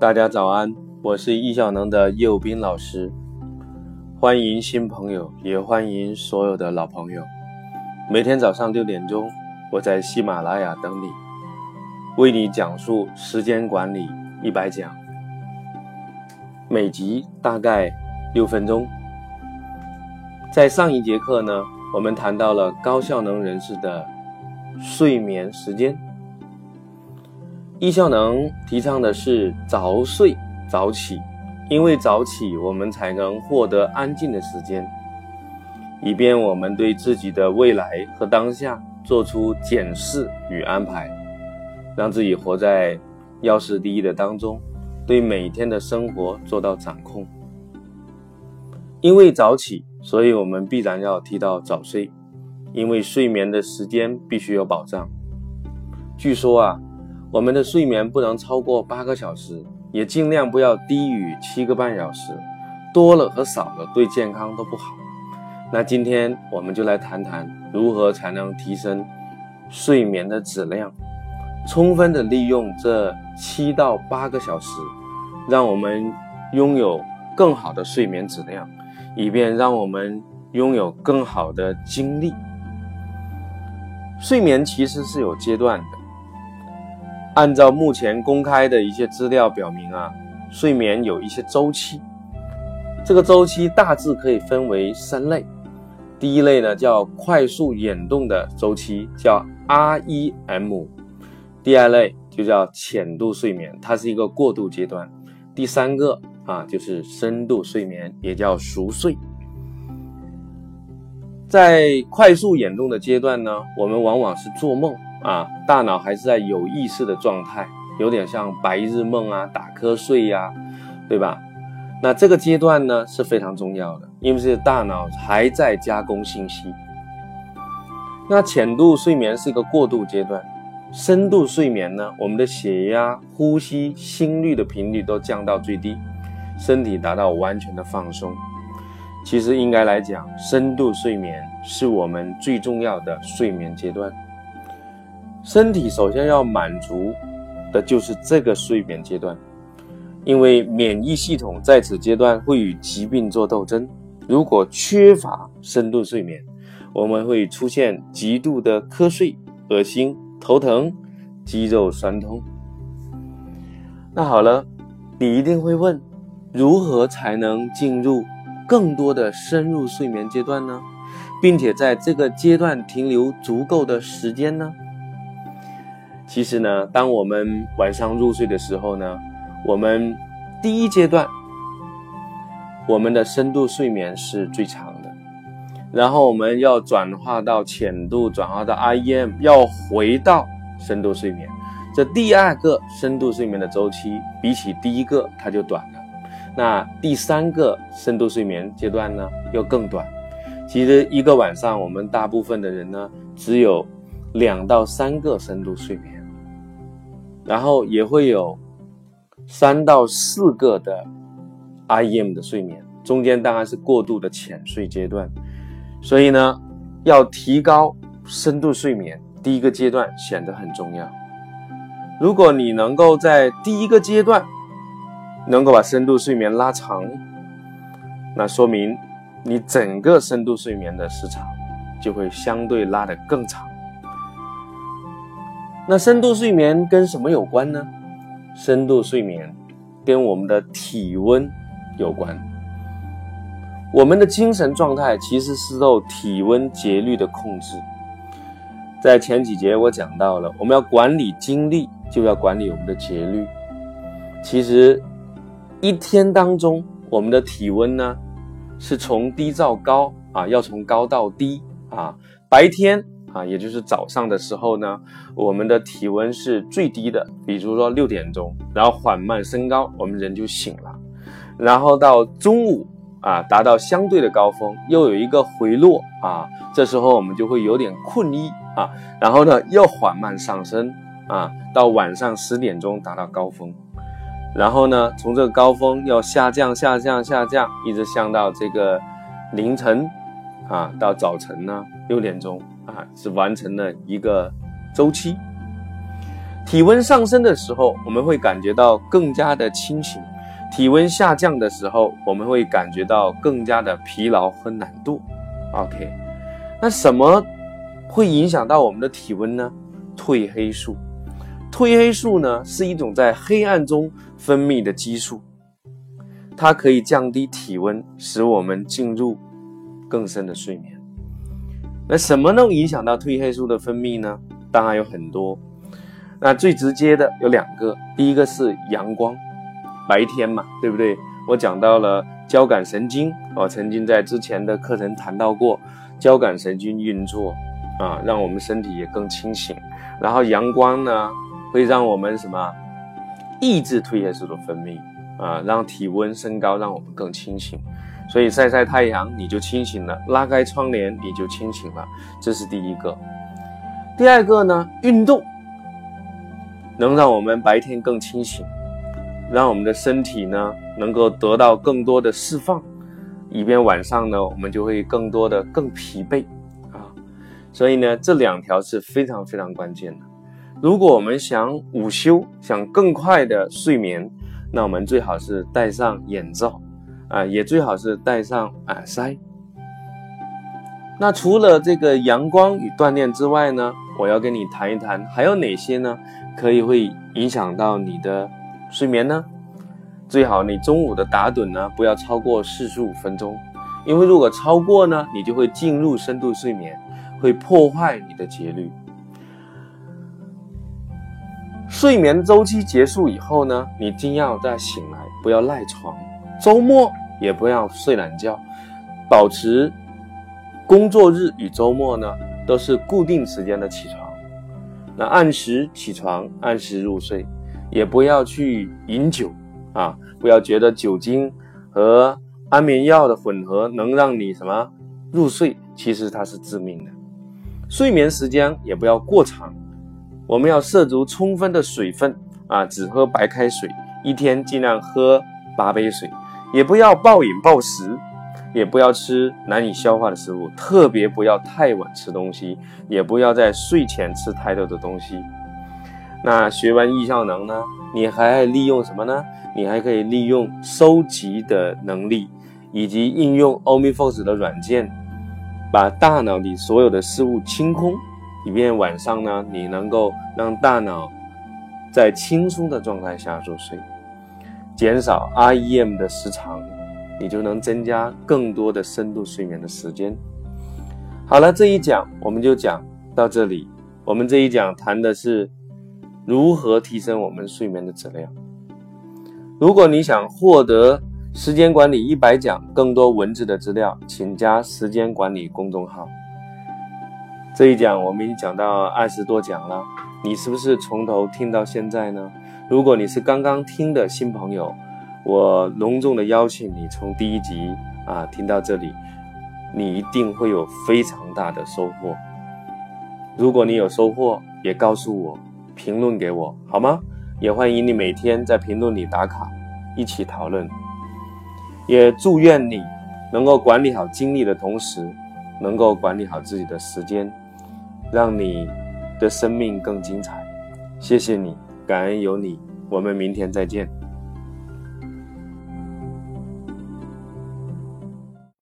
大家早安，我是易效能的右斌老师，欢迎新朋友，也欢迎所有的老朋友。每天早上六点钟，我在喜马拉雅等你，为你讲述时间管理一百讲，每集大概六分钟。在上一节课呢，我们谈到了高效能人士的睡眠时间。易效能提倡的是早睡早起，因为早起我们才能获得安静的时间，以便我们对自己的未来和当下做出检视与安排，让自己活在要事第一的当中，对每天的生活做到掌控。因为早起，所以我们必然要提到早睡，因为睡眠的时间必须有保障。据说啊。我们的睡眠不能超过八个小时，也尽量不要低于七个半小时，多了和少了对健康都不好。那今天我们就来谈谈如何才能提升睡眠的质量，充分的利用这七到八个小时，让我们拥有更好的睡眠质量，以便让我们拥有更好的精力。睡眠其实是有阶段的。按照目前公开的一些资料表明啊，睡眠有一些周期，这个周期大致可以分为三类。第一类呢叫快速眼动的周期，叫 REM；第二类就叫浅度睡眠，它是一个过渡阶段；第三个啊就是深度睡眠，也叫熟睡。在快速眼动的阶段呢，我们往往是做梦。啊，大脑还是在有意识的状态，有点像白日梦啊，打瞌睡呀，对吧？那这个阶段呢是非常重要的，因为是大脑还在加工信息。那浅度睡眠是一个过渡阶段，深度睡眠呢，我们的血压、呼吸、心率的频率都降到最低，身体达到完全的放松。其实应该来讲，深度睡眠是我们最重要的睡眠阶段。身体首先要满足的就是这个睡眠阶段，因为免疫系统在此阶段会与疾病做斗争。如果缺乏深度睡眠，我们会出现极度的瞌睡、恶心、头疼、肌肉酸痛。那好了，你一定会问，如何才能进入更多的深入睡眠阶段呢？并且在这个阶段停留足够的时间呢？其实呢，当我们晚上入睡的时候呢，我们第一阶段，我们的深度睡眠是最长的，然后我们要转化到浅度，转化到 REM，要回到深度睡眠。这第二个深度睡眠的周期比起第一个它就短了，那第三个深度睡眠阶段呢又更短。其实一个晚上，我们大部分的人呢只有两到三个深度睡眠。然后也会有三到四个的 IEM 的睡眠，中间当然是过度的浅睡阶段。所以呢，要提高深度睡眠，第一个阶段显得很重要。如果你能够在第一个阶段能够把深度睡眠拉长，那说明你整个深度睡眠的时长就会相对拉得更长。那深度睡眠跟什么有关呢？深度睡眠跟我们的体温有关。我们的精神状态其实是受体温节律的控制。在前几节我讲到了，我们要管理精力，就要管理我们的节律。其实一天当中，我们的体温呢是从低到高啊，要从高到低啊，白天。啊，也就是早上的时候呢，我们的体温是最低的，比如说六点钟，然后缓慢升高，我们人就醒了。然后到中午啊，达到相对的高峰，又有一个回落啊，这时候我们就会有点困意啊。然后呢，又缓慢上升啊，到晚上十点钟达到高峰，然后呢，从这个高峰要下降、下降、下降，一直降到这个凌晨啊，到早晨呢六点钟。啊，是完成了一个周期。体温上升的时候，我们会感觉到更加的清醒；体温下降的时候，我们会感觉到更加的疲劳和懒惰。OK，那什么会影响到我们的体温呢？褪黑素。褪黑素呢是一种在黑暗中分泌的激素，它可以降低体温，使我们进入更深的睡眠。那什么能影响到褪黑素的分泌呢？当然有很多。那最直接的有两个，第一个是阳光，白天嘛，对不对？我讲到了交感神经，我曾经在之前的课程谈到过交感神经运作啊，让我们身体也更清醒。然后阳光呢，会让我们什么抑制褪黑素的分泌啊，让体温升高，让我们更清醒。所以晒晒太阳你就清醒了，拉开窗帘你就清醒了，这是第一个。第二个呢，运动。能让我们白天更清醒，让我们的身体呢能够得到更多的释放，以便晚上呢我们就会更多的更疲惫啊。所以呢这两条是非常非常关键的。如果我们想午休，想更快的睡眠，那我们最好是戴上眼罩啊，也最好是戴上耳塞。那除了这个阳光与锻炼之外呢，我要跟你谈一谈还有哪些呢？可以会影响到你的睡眠呢？最好你中午的打盹呢不要超过四十五分钟，因为如果超过呢，你就会进入深度睡眠，会破坏你的节律。睡眠周期结束以后呢，你一定要再醒来，不要赖床。周末也不要睡懒觉，保持工作日与周末呢都是固定时间的起床。那按时起床，按时入睡，也不要去饮酒啊！不要觉得酒精和安眠药的混合能让你什么入睡，其实它是致命的。睡眠时间也不要过长，我们要摄足充分的水分啊，只喝白开水，一天尽量喝八杯水，也不要暴饮暴食。也不要吃难以消化的食物，特别不要太晚吃东西，也不要在睡前吃太多的东西。那学完易效能呢？你还利用什么呢？你还可以利用收集的能力，以及应用 OmniFocus 的软件，把大脑里所有的事物清空，以便晚上呢，你能够让大脑在轻松的状态下入睡，减少 REM 的时长。你就能增加更多的深度睡眠的时间。好了，这一讲我们就讲到这里。我们这一讲谈的是如何提升我们睡眠的质量。如果你想获得时间管理一百讲更多文字的资料，请加时间管理公众号。这一讲我们已经讲到二十多讲了，你是不是从头听到现在呢？如果你是刚刚听的新朋友，我隆重的邀请你从第一集啊听到这里，你一定会有非常大的收获。如果你有收获，也告诉我，评论给我好吗？也欢迎你每天在评论里打卡，一起讨论。也祝愿你能够管理好精力的同时，能够管理好自己的时间，让你的生命更精彩。谢谢你，感恩有你，我们明天再见。